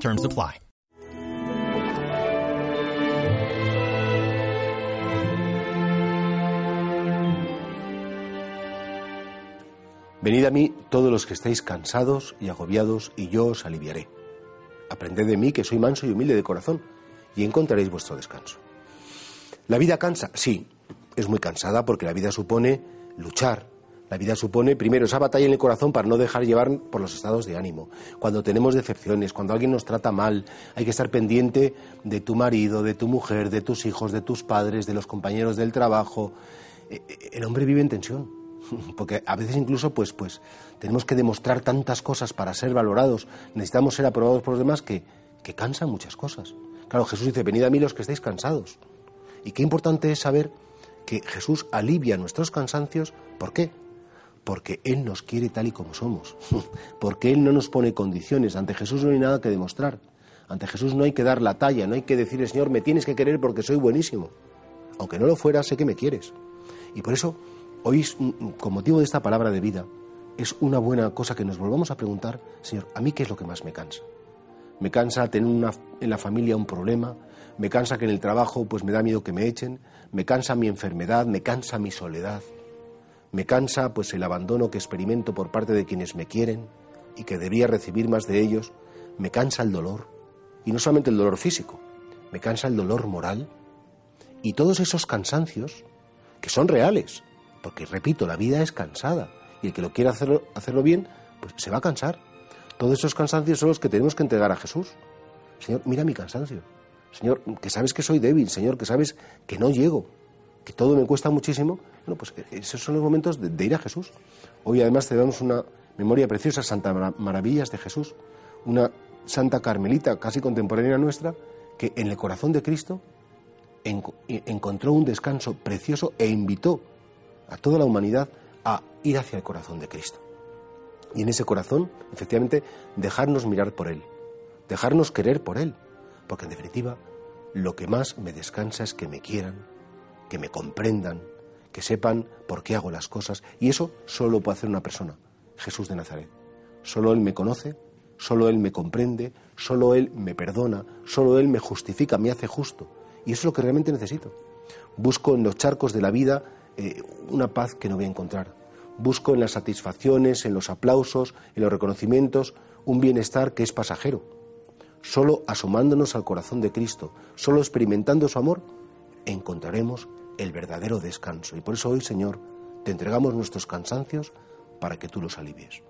Terms apply. Venid a mí todos los que estáis cansados y agobiados, y yo os aliviaré. Aprended de mí que soy manso y humilde de corazón, y encontraréis vuestro descanso. La vida cansa, sí, es muy cansada porque la vida supone luchar. La vida supone, primero, esa batalla en el corazón para no dejar llevar por los estados de ánimo. Cuando tenemos decepciones, cuando alguien nos trata mal, hay que estar pendiente de tu marido, de tu mujer, de tus hijos, de tus padres, de los compañeros del trabajo. Eh, eh, El hombre vive en tensión, porque a veces incluso pues, pues tenemos que demostrar tantas cosas para ser valorados, necesitamos ser aprobados por los demás que, que cansan muchas cosas. Claro, Jesús dice, venid a mí los que estáis cansados. Y qué importante es saber que Jesús alivia nuestros cansancios. ¿Por qué? Porque Él nos quiere tal y como somos. Porque Él no nos pone condiciones. Ante Jesús no hay nada que demostrar. Ante Jesús no hay que dar la talla, no hay que decirle, Señor, me tienes que querer porque soy buenísimo. Aunque no lo fuera, sé que me quieres. Y por eso, hoy, con motivo de esta palabra de vida, es una buena cosa que nos volvamos a preguntar, Señor, ¿a mí qué es lo que más me cansa? Me cansa tener una, en la familia un problema, me cansa que en el trabajo pues me da miedo que me echen, me cansa mi enfermedad, me cansa mi soledad, me cansa pues el abandono que experimento por parte de quienes me quieren y que debía recibir más de ellos, me cansa el dolor, y no solamente el dolor físico, me cansa el dolor moral, y todos esos cansancios que son reales, porque repito, la vida es cansada, y el que lo quiera hacerlo, hacerlo bien, pues se va a cansar. Todos esos cansancios son los que tenemos que entregar a Jesús. Señor, mira mi cansancio. Señor, que sabes que soy débil, Señor, que sabes que no llego, que todo me cuesta muchísimo. Bueno, pues esos son los momentos de, ir a Jesús. Hoy además tenemos una memoria preciosa, Santa Maravillas de Jesús, una Santa Carmelita casi contemporánea nuestra, que en el corazón de Cristo en, encontró un descanso precioso e invitó a toda la humanidad a ir hacia el corazón de Cristo. Y en ese corazón, efectivamente, dejarnos mirar por Él, dejarnos querer por Él, porque en definitiva, lo que más me descansa es que me quieran, que me comprendan, que sepan por qué hago las cosas, y eso solo lo puede hacer una persona, Jesús de Nazaret. Solo Él me conoce, solo Él me comprende, solo Él me perdona, solo Él me justifica, me hace justo. Y eso es lo que realmente necesito. Busco en los charcos de la vida eh, una paz que no voy a encontrar. Busco en las satisfacciones, en los aplausos, en los reconocimientos, un bienestar que es pasajero. Solo asomándonos al corazón de Cristo, solo experimentando su amor, encontraremos el verdadero descanso. Y por eso hoy, Señor, te entregamos nuestros cansancios para que tú los alivies.